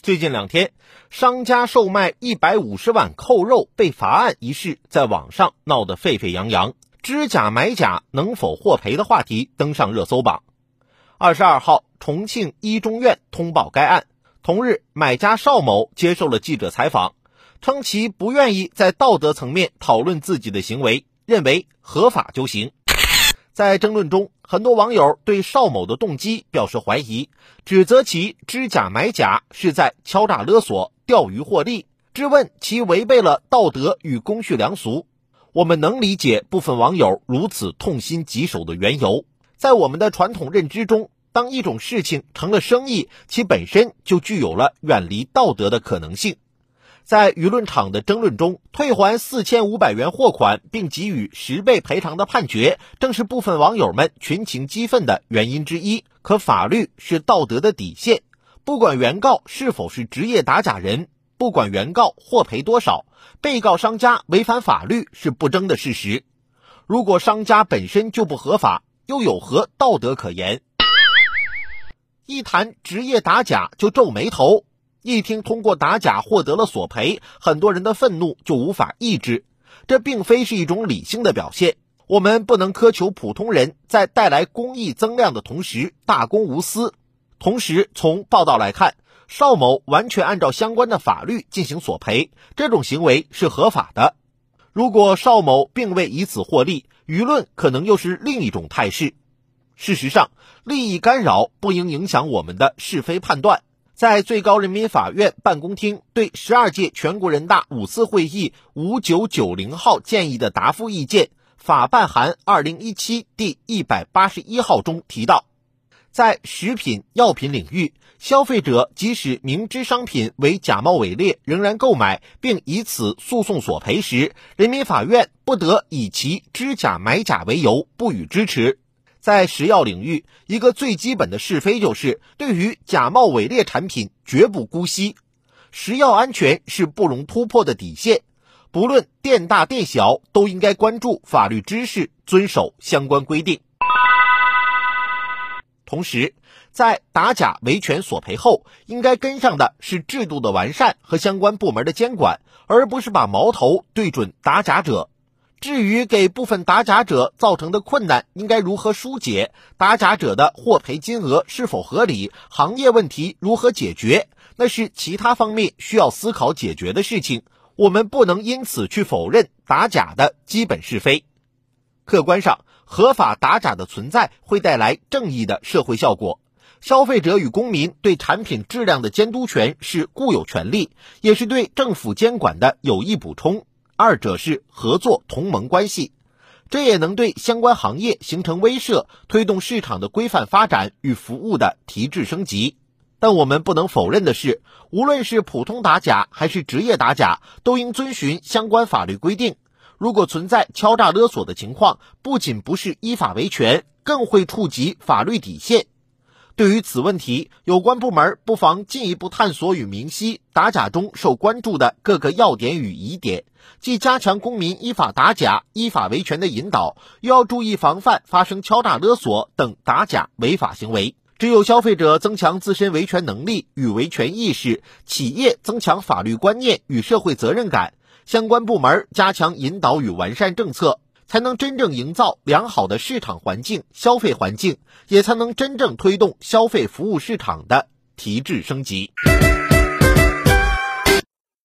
最近两天，商家售卖一百五十碗扣肉被罚案一事在网上闹得沸沸扬扬，知假买假能否获赔的话题登上热搜榜。二十二号，重庆一中院通报该案。同日，买家邵某接受了记者采访，称其不愿意在道德层面讨论自己的行为，认为合法就行。在争论中，很多网友对邵某的动机表示怀疑，指责其知假买假是在敲诈勒索、钓鱼获利，质问其违背了道德与公序良俗。我们能理解部分网友如此痛心疾首的缘由。在我们的传统认知中，当一种事情成了生意，其本身就具有了远离道德的可能性。在舆论场的争论中，退还四千五百元货款并给予十倍赔偿的判决，正是部分网友们群情激愤的原因之一。可法律是道德的底线，不管原告是否是职业打假人，不管原告获赔多少，被告商家违反法律是不争的事实。如果商家本身就不合法，又有何道德可言？一谈职业打假就皱眉头。一听通过打假获得了索赔，很多人的愤怒就无法抑制。这并非是一种理性的表现。我们不能苛求普通人在带来公益增量的同时大公无私。同时，从报道来看，邵某完全按照相关的法律进行索赔，这种行为是合法的。如果邵某并未以此获利，舆论可能又是另一种态势。事实上，利益干扰不应影响我们的是非判断。在最高人民法院办公厅对十二届全国人大五次会议五九九零号建议的答复意见法办函二零一七第一百八十一号中提到，在食品药品领域，消费者即使明知商品为假冒伪劣，仍然购买并以此诉讼索赔时，人民法院不得以其知假买假为由不予支持。在食药领域，一个最基本的是非就是，对于假冒伪劣产品绝不姑息。食药安全是不容突破的底线，不论店大店小，都应该关注法律知识，遵守相关规定。同时，在打假维权索赔后，应该跟上的是制度的完善和相关部门的监管，而不是把矛头对准打假者。至于给部分打假者造成的困难应该如何疏解，打假者的获赔金额是否合理，行业问题如何解决，那是其他方面需要思考解决的事情。我们不能因此去否认打假的基本是非。客观上，合法打假的存在会带来正义的社会效果。消费者与公民对产品质量的监督权是固有权利，也是对政府监管的有益补充。二者是合作同盟关系，这也能对相关行业形成威慑，推动市场的规范发展与服务的提质升级。但我们不能否认的是，无论是普通打假还是职业打假，都应遵循相关法律规定。如果存在敲诈勒索的情况，不仅不是依法维权，更会触及法律底线。对于此问题，有关部门不妨进一步探索与明晰打假中受关注的各个要点与疑点，既加强公民依法打假、依法维权的引导，又要注意防范发生敲诈勒索等打假违法行为。只有消费者增强自身维权能力与维权意识，企业增强法律观念与社会责任感，相关部门加强引导与完善政策。才能真正营造良好的市场环境、消费环境，也才能真正推动消费服务市场的提质升级。